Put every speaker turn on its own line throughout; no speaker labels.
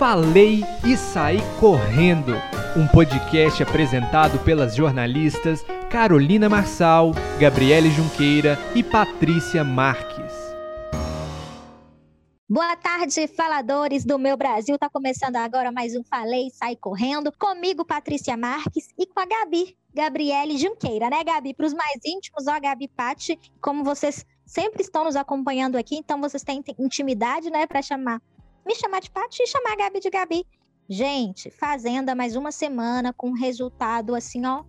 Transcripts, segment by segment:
Falei e Saí Correndo, um podcast apresentado pelas jornalistas Carolina Marçal, Gabriele Junqueira e Patrícia Marques.
Boa tarde, faladores do meu Brasil. Tá começando agora mais um Falei e Sai Correndo. Comigo, Patrícia Marques, e com a Gabi, Gabriele Junqueira, né, Gabi? Para os mais íntimos, ó, Gabi Pati, como vocês sempre estão nos acompanhando aqui, então vocês têm intimidade, né, para chamar, me chamar de Pati e chamar a Gabi de Gabi. Gente, Fazenda mais uma semana com um resultado assim, ó,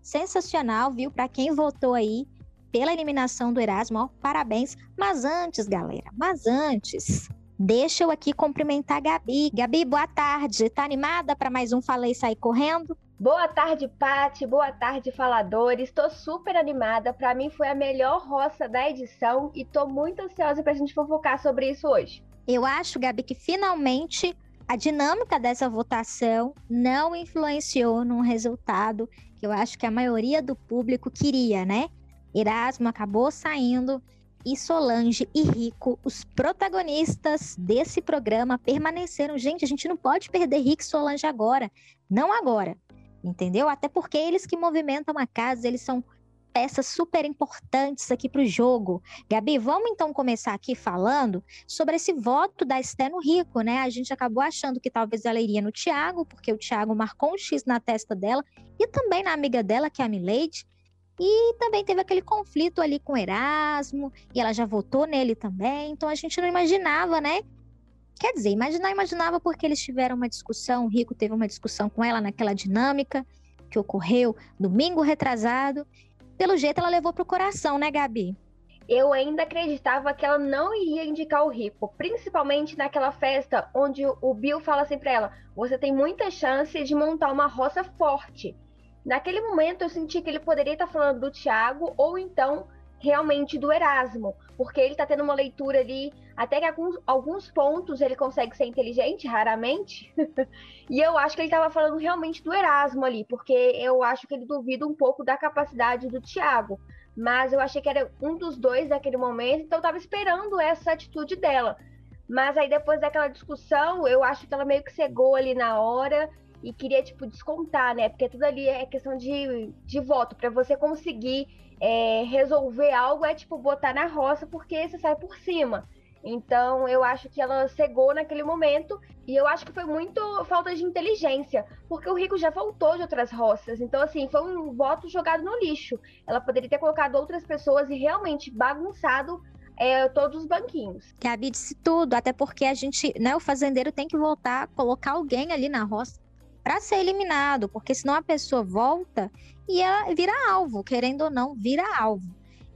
sensacional, viu? Para quem votou aí pela eliminação do Erasmo, ó, parabéns. Mas antes, galera, mas antes, deixa eu aqui cumprimentar a Gabi. Gabi, boa tarde. Tá animada para mais um Falei Sair Correndo?
Boa tarde, Pati. Boa tarde, faladores. Estou super animada. Para mim foi a melhor roça da edição e estou muito ansiosa para a gente fofocar sobre isso hoje.
Eu acho, Gabi, que finalmente a dinâmica dessa votação não influenciou num resultado que eu acho que a maioria do público queria, né? Erasmo acabou saindo e Solange e Rico, os protagonistas desse programa, permaneceram. Gente, a gente não pode perder Rico e Solange agora. Não agora. Entendeu? Até porque eles que movimentam a casa, eles são peças super importantes aqui para o jogo. Gabi, vamos então começar aqui falando sobre esse voto da Esté no Rico, né? A gente acabou achando que talvez ela iria no Thiago, porque o Thiago marcou um X na testa dela, e também na amiga dela, que é a Milady. E também teve aquele conflito ali com Erasmo, e ela já votou nele também, então a gente não imaginava, né? Quer dizer, imaginar, imaginava porque eles tiveram uma discussão, o Rico teve uma discussão com ela naquela dinâmica que ocorreu domingo retrasado. Pelo jeito ela levou pro coração, né, Gabi?
Eu ainda acreditava que ela não iria indicar o Rico, principalmente naquela festa onde o Bill fala assim pra ela: você tem muita chance de montar uma roça forte. Naquele momento eu senti que ele poderia estar falando do Thiago ou então realmente do Erasmo, porque ele está tendo uma leitura ali, até que alguns, alguns pontos ele consegue ser inteligente, raramente. e eu acho que ele estava falando realmente do Erasmo ali, porque eu acho que ele duvida um pouco da capacidade do Thiago. Mas eu achei que era um dos dois naquele momento, então eu estava esperando essa atitude dela. Mas aí depois daquela discussão, eu acho que ela meio que cegou ali na hora e queria, tipo, descontar, né? Porque tudo ali é questão de, de voto. para você conseguir é, resolver algo é, tipo, botar na roça, porque você sai por cima. Então, eu acho que ela cegou naquele momento e eu acho que foi muito falta de inteligência, porque o Rico já voltou de outras roças. Então, assim, foi um voto jogado no lixo. Ela poderia ter colocado outras pessoas e realmente bagunçado é, todos os banquinhos.
Gabi disse tudo, até porque a gente, né, o fazendeiro tem que voltar, colocar alguém ali na roça para ser eliminado, porque senão a pessoa volta e ela vira alvo, querendo ou não, vira alvo.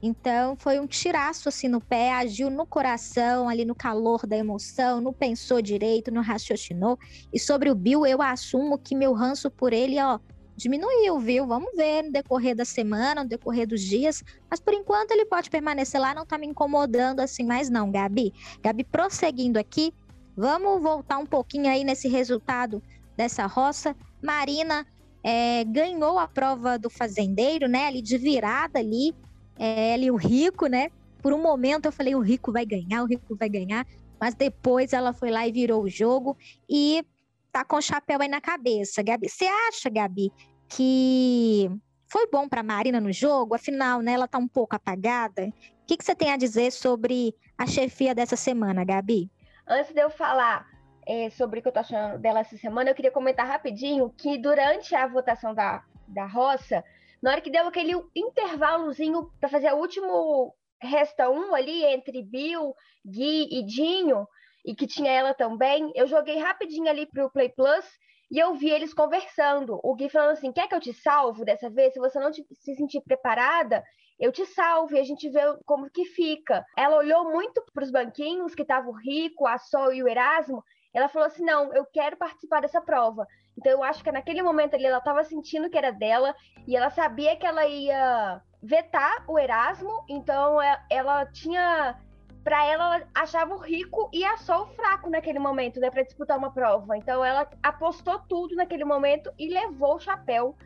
Então foi um tiraço assim no pé, agiu no coração, ali no calor da emoção, não pensou direito, não raciocinou. E sobre o Bill, eu assumo que meu ranço por ele, ó, diminuiu, viu? Vamos ver no decorrer da semana, no decorrer dos dias. Mas por enquanto ele pode permanecer lá, não tá me incomodando assim mais não, Gabi. Gabi, prosseguindo aqui, vamos voltar um pouquinho aí nesse resultado dessa roça. Marina é, ganhou a prova do fazendeiro, né? Ali de virada ali, é, ali o rico, né? Por um momento eu falei o rico vai ganhar, o rico vai ganhar, mas depois ela foi lá e virou o jogo e tá com o chapéu aí na cabeça, Gabi. Você acha, Gabi, que foi bom para Marina no jogo? Afinal, né? Ela tá um pouco apagada. O que, que você tem a dizer sobre a chefia dessa semana, Gabi?
Antes de eu falar é, sobre o que eu tô achando dela essa semana, eu queria comentar rapidinho que durante a votação da, da roça, na hora que deu aquele intervalozinho para fazer o último resta um ali entre Bill, Gui e Dinho, e que tinha ela também, eu joguei rapidinho ali pro Play Plus e eu vi eles conversando. O Gui falando assim: quer que eu te salvo dessa vez? Se você não te, se sentir preparada, eu te salvo e a gente vê como que fica. Ela olhou muito para os banquinhos que estavam o Rico, a Sol e o Erasmo ela falou assim: não, eu quero participar dessa prova. Então eu acho que naquele momento ali ela estava sentindo que era dela e ela sabia que ela ia vetar o Erasmo, então é, ela tinha. Para ela, ela achava o rico e a Sol fraco naquele momento, né, para disputar uma prova. Então ela apostou tudo naquele momento e levou o chapéu.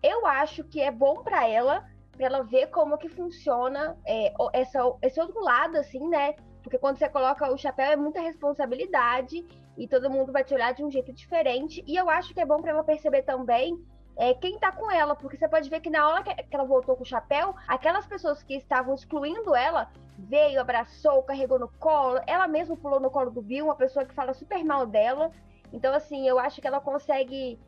Eu acho que é bom para ela, para ela ver como que funciona é, essa, esse outro lado, assim, né? Porque quando você coloca o chapéu é muita responsabilidade e todo mundo vai te olhar de um jeito diferente. E eu acho que é bom para ela perceber também é, quem tá com ela, porque você pode ver que na hora que ela voltou com o chapéu, aquelas pessoas que estavam excluindo ela veio, abraçou, carregou no colo, ela mesma pulou no colo do Bill, uma pessoa que fala super mal dela. Então, assim, eu acho que ela consegue,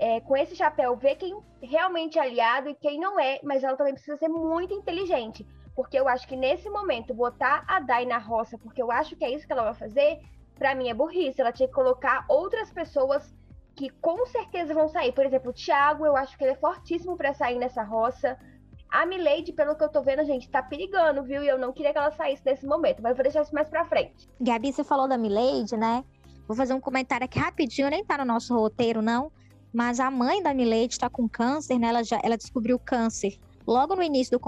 é, com esse chapéu, ver quem realmente é aliado e quem não é, mas ela também precisa ser muito inteligente. Porque eu acho que nesse momento, botar a Dai na roça, porque eu acho que é isso que ela vai fazer, para mim é burrice. Ela tinha que colocar outras pessoas que com certeza vão sair. Por exemplo, o Thiago, eu acho que ele é fortíssimo para sair nessa roça. A Milady, pelo que eu tô vendo, gente, tá perigando, viu? E eu não queria que ela saísse nesse momento, mas vou deixar isso mais pra frente.
Gabi, você falou da Milady, né? Vou fazer um comentário aqui rapidinho, nem tá no nosso roteiro, não. Mas a mãe da Milady tá com câncer, né? Ela, já, ela descobriu câncer logo no início do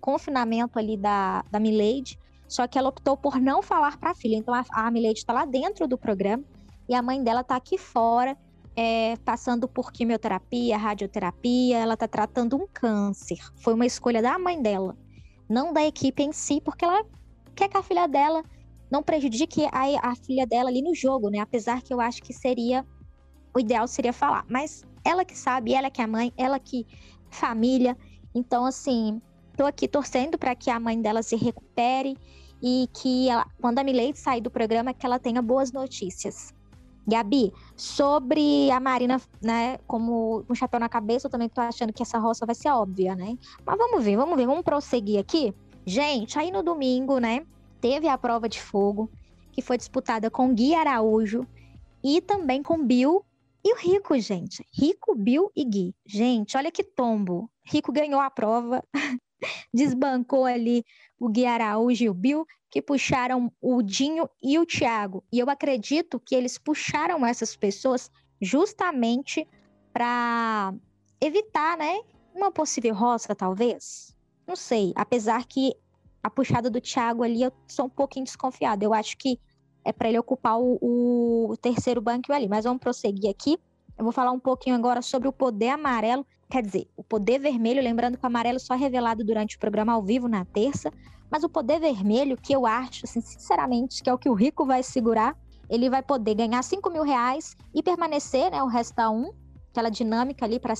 confinamento ali da, da Milady. Só que ela optou por não falar para a filha. Então a, a Milady está lá dentro do programa e a mãe dela está aqui fora, é, passando por quimioterapia, radioterapia. Ela está tratando um câncer. Foi uma escolha da mãe dela, não da equipe em si, porque ela quer que a filha dela não prejudique a, a filha dela ali no jogo, né? Apesar que eu acho que seria o ideal seria falar, mas ela que sabe, ela que é a mãe, ela que família. Então, assim, tô aqui torcendo para que a mãe dela se recupere e que ela, quando a Milady sair do programa, que ela tenha boas notícias. Gabi, sobre a Marina, né, como um chapéu na cabeça, eu também tô achando que essa roça vai ser óbvia, né? Mas vamos ver, vamos ver, vamos prosseguir aqui. Gente, aí no domingo, né, teve a prova de fogo, que foi disputada com Gui Araújo e também com Bill e o Rico, gente. Rico, Bill e Gui. Gente, olha que tombo. Rico ganhou a prova, desbancou ali o Gui Araújo e o Bill, que puxaram o Dinho e o Thiago. E eu acredito que eles puxaram essas pessoas justamente para evitar, né, uma possível roça, talvez. Não sei, apesar que a puxada do Thiago ali eu sou um pouquinho desconfiada. Eu acho que é para ele ocupar o, o terceiro banco ali. Mas vamos prosseguir aqui. Eu vou falar um pouquinho agora sobre o poder amarelo, quer dizer, o poder vermelho, lembrando que o amarelo só é revelado durante o programa ao vivo na terça, mas o poder vermelho, que eu acho, assim, sinceramente, que é o que o rico vai segurar, ele vai poder ganhar 5 mil reais e permanecer, né, o resto da um, aquela dinâmica ali para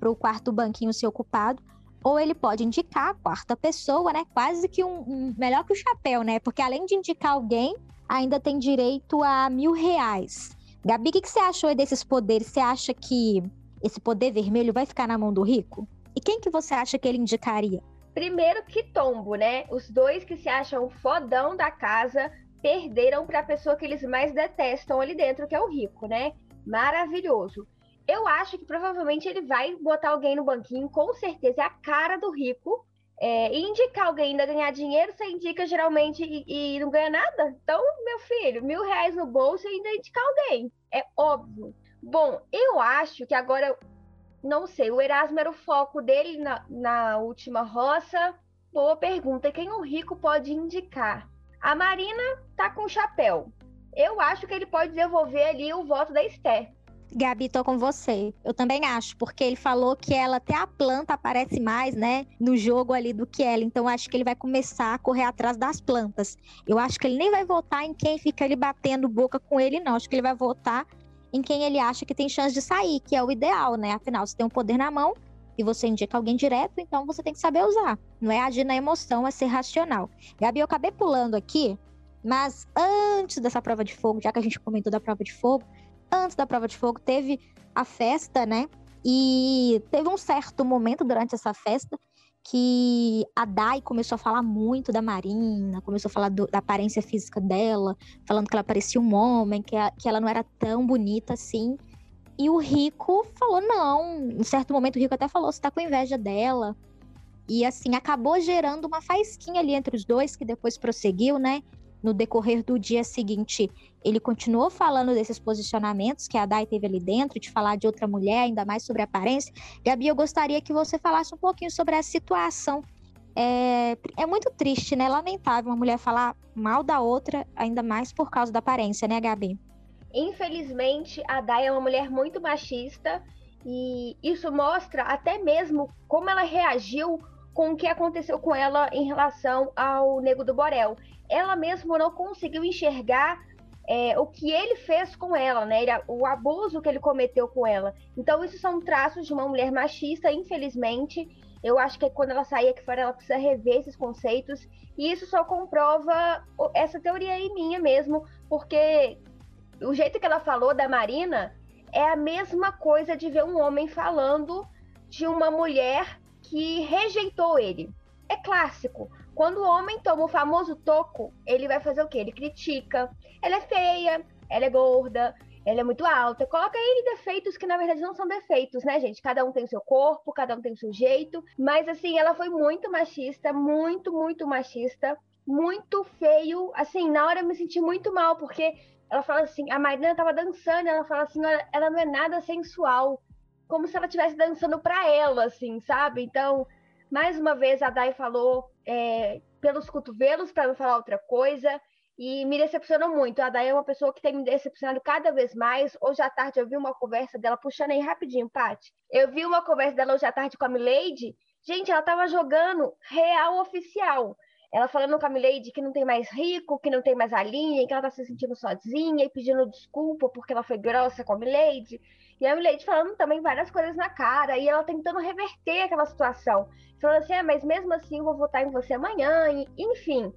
para o quarto banquinho ser ocupado, ou ele pode indicar a quarta pessoa, né, quase que um, um melhor que o chapéu, né, porque além de indicar alguém, ainda tem direito a mil reais. Gabi, o que, que você achou desses poderes? Você acha que esse poder vermelho vai ficar na mão do rico? E quem que você acha que ele indicaria?
Primeiro que tombo, né? Os dois que se acham fodão da casa perderam para a pessoa que eles mais detestam ali dentro, que é o rico, né? Maravilhoso. Eu acho que provavelmente ele vai botar alguém no banquinho, com certeza é a cara do rico, é, indicar alguém ainda ganhar dinheiro, você indica geralmente e, e, não ganha nada? Então, meu filho, mil reais no bolso e ainda indicar alguém. É óbvio. Bom, eu acho que agora, não sei, o Erasmo era o foco dele na, na última roça. Boa pergunta. Quem o rico pode indicar? A Marina tá com chapéu. Eu acho que ele pode devolver ali o voto da Esther.
Gabi, tô com você. Eu também acho, porque ele falou que ela até a planta aparece mais, né, no jogo ali do que ela. Então acho que ele vai começar a correr atrás das plantas. Eu acho que ele nem vai votar em quem fica ali batendo boca com ele, não. Acho que ele vai votar em quem ele acha que tem chance de sair, que é o ideal, né? Afinal, você tem um poder na mão e você indica alguém direto, então você tem que saber usar. Não é agir na emoção, é ser racional. Gabi, eu acabei pulando aqui, mas antes dessa prova de fogo, já que a gente comentou da prova de fogo, antes da prova de fogo, teve a festa, né? E teve um certo momento durante essa festa que a Dai começou a falar muito da Marina, começou a falar do, da aparência física dela, falando que ela parecia um homem, que, a, que ela não era tão bonita assim. E o Rico falou não. Em certo momento, o Rico até falou: você tá com inveja dela. E assim, acabou gerando uma faísquinha ali entre os dois, que depois prosseguiu, né? No decorrer do dia seguinte, ele continuou falando desses posicionamentos que a Dai teve ali dentro, de falar de outra mulher, ainda mais sobre aparência. Gabi, eu gostaria que você falasse um pouquinho sobre essa situação. É, é muito triste, né? Lamentável uma mulher falar mal da outra, ainda mais por causa da aparência, né, Gabi?
Infelizmente, a Dai é uma mulher muito machista e isso mostra até mesmo como ela reagiu com o que aconteceu com ela em relação ao Nego do Borel. Ela mesma não conseguiu enxergar é, o que ele fez com ela, né? Ele, o abuso que ele cometeu com ela. Então, isso são traços de uma mulher machista, infelizmente. Eu acho que quando ela sair aqui fora, ela precisa rever esses conceitos. E isso só comprova essa teoria aí minha mesmo, porque o jeito que ela falou da Marina é a mesma coisa de ver um homem falando de uma mulher que rejeitou ele. É clássico. Quando o homem toma o famoso toco, ele vai fazer o quê? Ele critica. Ela é feia, ela é gorda, ela é muito alta. Coloca ele defeitos que na verdade não são defeitos, né, gente? Cada um tem o seu corpo, cada um tem o seu jeito. Mas assim, ela foi muito machista, muito, muito machista, muito feio. Assim, na hora eu me senti muito mal, porque ela fala assim, a Marina tava dançando, ela fala assim, ela não é nada sensual como se ela estivesse dançando para ela, assim, sabe? Então, mais uma vez, a Dai falou é, pelos cotovelos, para não falar outra coisa, e me decepcionou muito. A Dai é uma pessoa que tem me decepcionado cada vez mais. Hoje à tarde eu vi uma conversa dela, puxando aí rapidinho, Paty. Eu vi uma conversa dela hoje à tarde com a Milady. Gente, ela tava jogando real oficial. Ela falando com a Milady que não tem mais rico, que não tem mais a linha, que ela tá se sentindo sozinha e pedindo desculpa porque ela foi grossa com a Milady. E a Milady falando também várias coisas na cara, e ela tentando reverter aquela situação. Falando assim, ah, mas mesmo assim eu vou votar em você amanhã, e, enfim.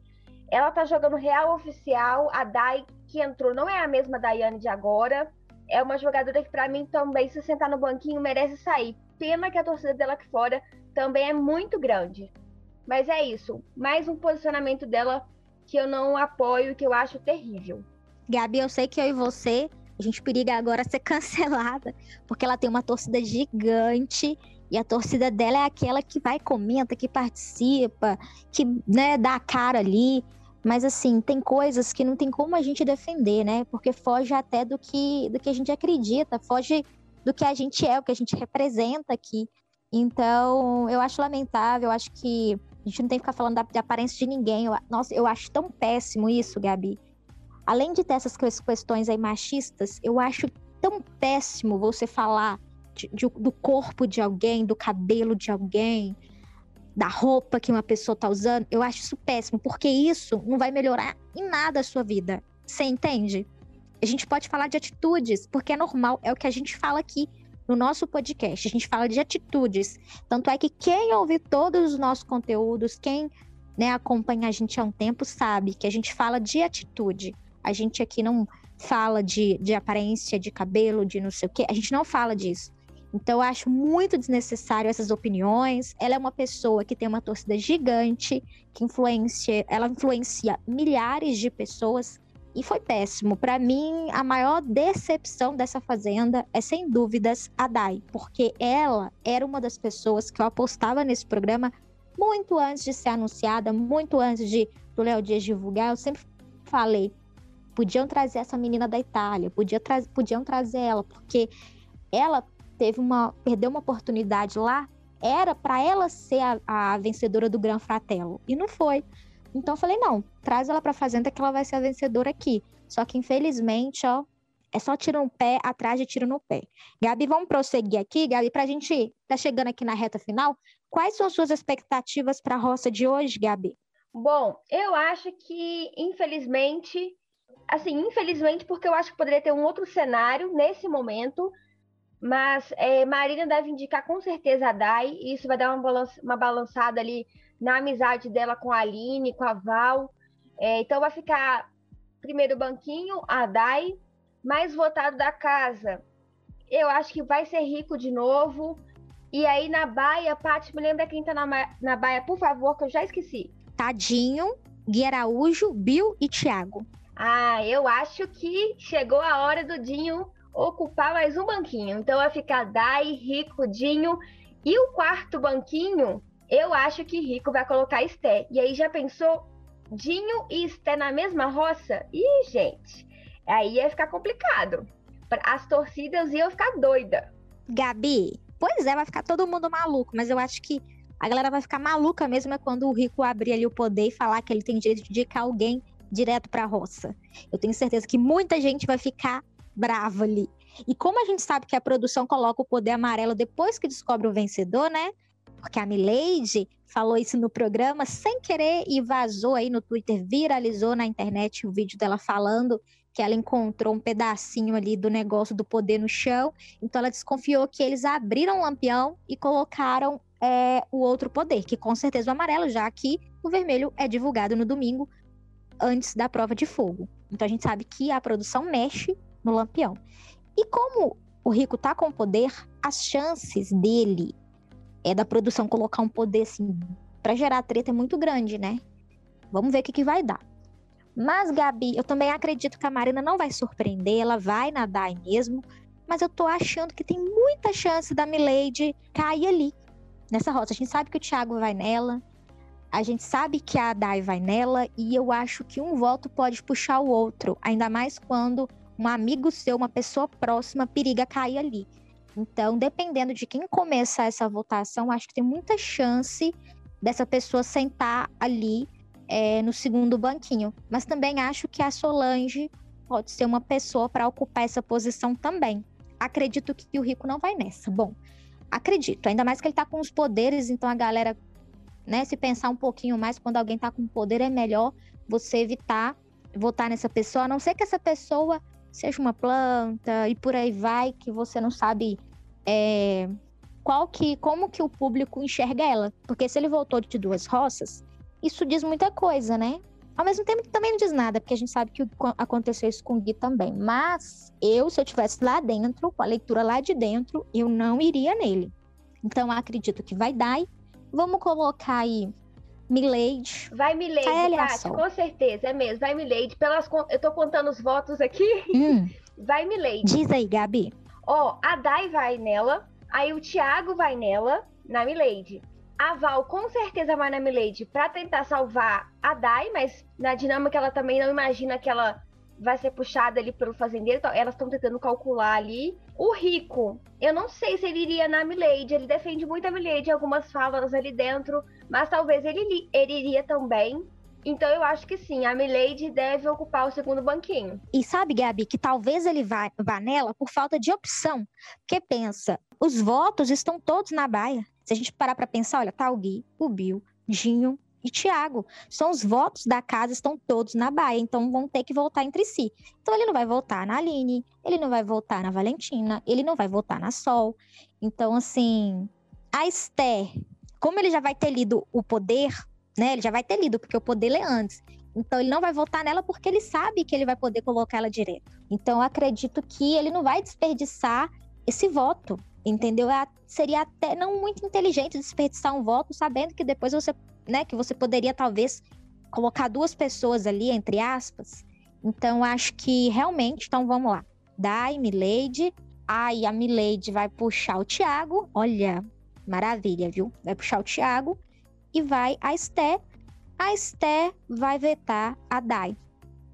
Ela tá jogando real oficial, a Dai que entrou não é a mesma Daiane de agora, é uma jogadora que para mim também, se sentar no banquinho, merece sair. Pena que a torcida dela aqui fora também é muito grande. Mas é isso, mais um posicionamento dela que eu não apoio, que eu acho terrível.
Gabi, eu sei que eu e você a gente periga agora ser cancelada, porque ela tem uma torcida gigante e a torcida dela é aquela que vai, comenta, que participa, que né, dá a cara ali. Mas assim, tem coisas que não tem como a gente defender, né? Porque foge até do que, do que a gente acredita, foge do que a gente é, o que a gente representa aqui. Então, eu acho lamentável, eu acho que a gente não tem que ficar falando da, aparência de ninguém. Eu, nossa, eu acho tão péssimo isso, Gabi além de ter essas questões aí machistas, eu acho tão péssimo você falar de, de, do corpo de alguém, do cabelo de alguém, da roupa que uma pessoa tá usando. Eu acho isso péssimo, porque isso não vai melhorar em nada a sua vida. Você entende? A gente pode falar de atitudes, porque é normal, é o que a gente fala aqui no nosso podcast. A gente fala de atitudes. Tanto é que quem ouve todos os nossos conteúdos, quem né, acompanha a gente há um tempo, sabe que a gente fala de atitude. A gente aqui não fala de, de aparência, de cabelo, de não sei o quê. A gente não fala disso. Então, eu acho muito desnecessário essas opiniões. Ela é uma pessoa que tem uma torcida gigante, que influencia, ela influencia milhares de pessoas e foi péssimo. Para mim, a maior decepção dessa fazenda é sem dúvidas a Dai, porque ela era uma das pessoas que eu apostava nesse programa muito antes de ser anunciada, muito antes de do Léo Dias divulgar. Eu sempre falei, podiam trazer essa menina da Itália, podia tra podiam trazer ela, porque ela teve uma perdeu uma oportunidade lá, era para ela ser a, a, vencedora do Gran Fratello e não foi. Então eu falei não, traz ela para fazenda que ela vai ser a vencedora aqui. Só que infelizmente, ó, é só tiro no pé atrás de tiro no pé. Gabi, vamos prosseguir aqui, Gabi, para a gente tá chegando aqui na reta final. Quais são suas expectativas para a roça de hoje, Gabi?
Bom, eu acho que infelizmente assim, infelizmente, porque eu acho que poderia ter um outro cenário nesse momento, mas é, Marina deve indicar com certeza a Dai, e isso vai dar uma, balança, uma balançada ali na amizade dela com a Aline, com a Val. É, então vai ficar primeiro banquinho, a Dai, mais votado da casa. Eu acho que vai ser rico de novo. E aí na Baia, Paty, me lembra quem tá na, na Baia, por favor, que eu já esqueci.
Tadinho, Gui Araújo, Bill e Thiago.
Ah, eu acho que chegou a hora do Dinho ocupar mais um banquinho. Então vai ficar Dai, Rico, Dinho. E o quarto banquinho, eu acho que Rico vai colocar Esté. E aí já pensou Dinho e Esté na mesma roça? Ih, gente, aí ia ficar complicado. As torcidas iam ficar doida.
Gabi, pois é, vai ficar todo mundo maluco, mas eu acho que a galera vai ficar maluca mesmo é quando o Rico abrir ali o poder e falar que ele tem direito de indicar alguém direto para a roça. Eu tenho certeza que muita gente vai ficar brava ali. E como a gente sabe que a produção coloca o poder amarelo depois que descobre o vencedor, né? Porque a Milady falou isso no programa sem querer e vazou aí no Twitter, viralizou na internet o vídeo dela falando que ela encontrou um pedacinho ali do negócio do poder no chão. Então ela desconfiou que eles abriram o lampião e colocaram é, o outro poder, que com certeza o amarelo, já que o vermelho é divulgado no domingo antes da prova de fogo. Então a gente sabe que a produção mexe no lampião. E como o rico tá com poder, as chances dele é da produção colocar um poder assim para gerar treta é muito grande, né? Vamos ver o que, que vai dar. Mas, Gabi, eu também acredito que a Marina não vai surpreender, ela vai nadar mesmo. Mas eu tô achando que tem muita chance da Milady cair ali, nessa rota. A gente sabe que o Thiago vai nela, a gente sabe que a Dai vai nela, e eu acho que um voto pode puxar o outro, ainda mais quando um amigo seu, uma pessoa próxima, periga cair ali. Então, dependendo de quem começar essa votação, acho que tem muita chance dessa pessoa sentar ali é, no segundo banquinho. Mas também acho que a Solange pode ser uma pessoa para ocupar essa posição também. Acredito que o Rico não vai nessa. Bom, acredito, ainda mais que ele tá com os poderes, então a galera, né, se pensar um pouquinho mais, quando alguém tá com poder, é melhor você evitar votar nessa pessoa, a não ser que essa pessoa seja uma planta e por aí vai, que você não sabe é, qual que, como que o público enxerga ela. Porque se ele voltou de duas roças, isso diz muita coisa, né? Ao mesmo tempo também não diz nada, porque a gente sabe que aconteceu isso com o Gui também. Mas eu, se eu tivesse lá dentro, com a leitura lá de dentro, eu não iria nele. Então acredito que vai dar. Vamos colocar aí Milady.
Vai Milady, Tati, com certeza, é mesmo. Vai Milady. Pelas, eu tô contando os votos aqui. Hum. Vai Milady.
Diz aí, Gabi.
Ó, a Dai vai nela, aí o Thiago vai nela, na Milady. A Val com certeza vai na Milady pra tentar salvar a Dai, mas na dinâmica ela também não imagina que ela vai ser puxada ali pelo fazendeiro, então elas estão tentando calcular ali. O Rico, eu não sei se ele iria na Milady, ele defende muito a Milady, algumas falas ali dentro, mas talvez ele, ele iria também. Então eu acho que sim, a Milady deve ocupar o segundo banquinho.
E sabe, Gabi, que talvez ele vá, vá nela por falta de opção. Porque pensa, os votos estão todos na baia. Se a gente parar para pensar, olha, tá o Gui, o Bill, Dinho e Tiago. São os votos da casa, estão todos na baia, então vão ter que voltar entre si. Então ele não vai votar na Aline, ele não vai votar na Valentina, ele não vai votar na Sol. Então, assim, a Esther, como ele já vai ter lido o poder, né? Ele já vai ter lido, porque o poder lê antes. Então ele não vai votar nela porque ele sabe que ele vai poder colocar ela direto. Então eu acredito que ele não vai desperdiçar esse voto, entendeu? É seria até não muito inteligente desperdiçar um voto sabendo que depois você, né, que você poderia talvez colocar duas pessoas ali entre aspas. Então acho que realmente, então vamos lá. Dai, Milady, aí a Milady vai puxar o Thiago. Olha, maravilha, viu? Vai puxar o Thiago e vai a Esté. A Esté vai vetar a Dai.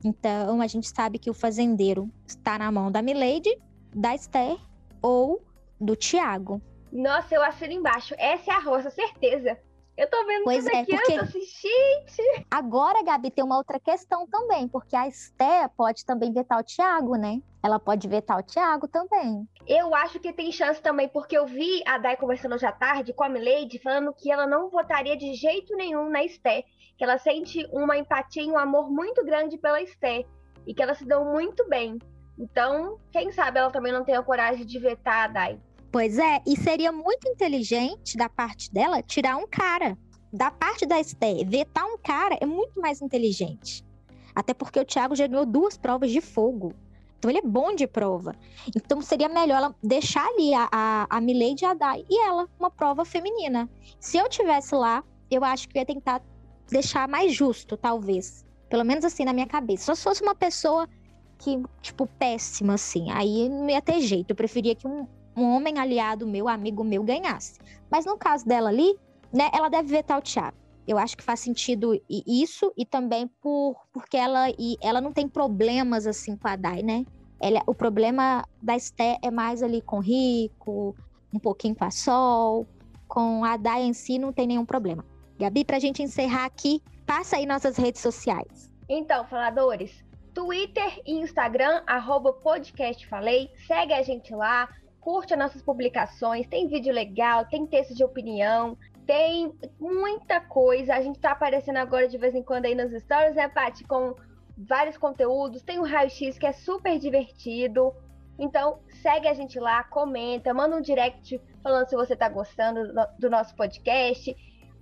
Então a gente sabe que o fazendeiro está na mão da Milady, da Esther ou do Tiago.
Nossa, eu assino embaixo. Essa é a roça, certeza. Eu tô vendo pois tudo é, aqui, porque... eu tô assim, gente.
Agora, Gabi, tem uma outra questão também, porque a Esté pode também vetar o Thiago, né? Ela pode vetar o Thiago também.
Eu acho que tem chance também, porque eu vi a Dai conversando hoje à tarde com a Milady, falando que ela não votaria de jeito nenhum na Esté, que ela sente uma empatia e um amor muito grande pela Esté, e que elas se dão muito bem. Então, quem sabe ela também não tem a coragem de vetar a Dai.
Pois é, e seria muito inteligente da parte dela tirar um cara. Da parte da Esté, vetar um cara é muito mais inteligente. Até porque o Thiago já ganhou duas provas de fogo. Então ele é bom de prova. Então seria melhor ela deixar ali a, a, a Milady e a Dai e ela, uma prova feminina. Se eu tivesse lá, eu acho que eu ia tentar deixar mais justo, talvez. Pelo menos assim na minha cabeça. Só se fosse uma pessoa que, tipo, péssima, assim. Aí não ia ter jeito. Eu preferia que um, um homem aliado meu, amigo meu, ganhasse. Mas no caso dela ali, né, ela deve vetar o Thiago. Eu acho que faz sentido isso e também por porque ela e ela não tem problemas assim com a Dai, né? Ela, o problema da Esté é mais ali com Rico, um pouquinho com a Sol, com a Dai em si não tem nenhum problema. Gabi, pra gente encerrar aqui, passa aí nossas redes sociais.
Então, faladores, Twitter e Instagram, arroba podcast falei, segue a gente lá, curte as nossas publicações, tem vídeo legal, tem texto de opinião. Tem muita coisa. A gente tá aparecendo agora de vez em quando aí nos stories, né, Paty? Com vários conteúdos. Tem o raio-x que é super divertido. Então, segue a gente lá, comenta, manda um direct falando se você tá gostando do nosso podcast.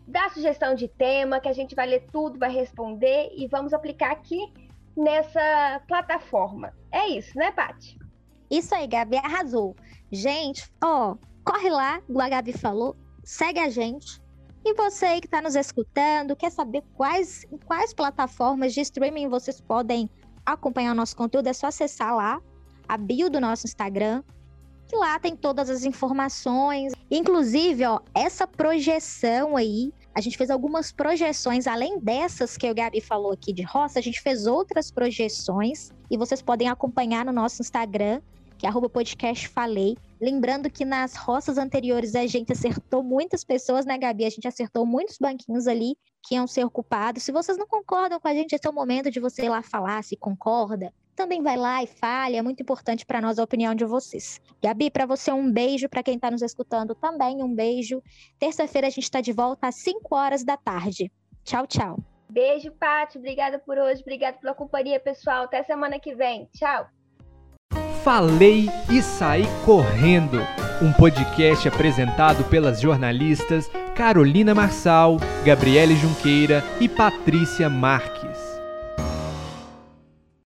Dá sugestão de tema, que a gente vai ler tudo, vai responder e vamos aplicar aqui nessa plataforma. É isso, né, Paty?
Isso aí, Gabi, arrasou. Gente, ó, corre lá, o Gabi falou, segue a gente. E você aí que está nos escutando, quer saber quais, quais plataformas de streaming vocês podem acompanhar o nosso conteúdo, é só acessar lá a bio do nosso Instagram, que lá tem todas as informações. Inclusive, ó, essa projeção aí, a gente fez algumas projeções, além dessas que o Gabi falou aqui de roça, a gente fez outras projeções e vocês podem acompanhar no nosso Instagram, que é arroba podcast falei. Lembrando que nas roças anteriores a gente acertou muitas pessoas, né, Gabi? A gente acertou muitos banquinhos ali que iam ser ocupados. Se vocês não concordam com a gente, esse é o momento de você ir lá falar se concorda. Também vai lá e fale, é muito importante para nós a opinião de vocês. Gabi, para você um beijo, para quem está nos escutando também um beijo. Terça-feira a gente está de volta às 5 horas da tarde. Tchau, tchau.
Beijo, Paty. Obrigada por hoje. Obrigada pela companhia, pessoal. Até semana que vem. Tchau.
Falei e Saí Correndo, um podcast apresentado pelas jornalistas Carolina Marçal, Gabriele Junqueira e Patrícia Marques.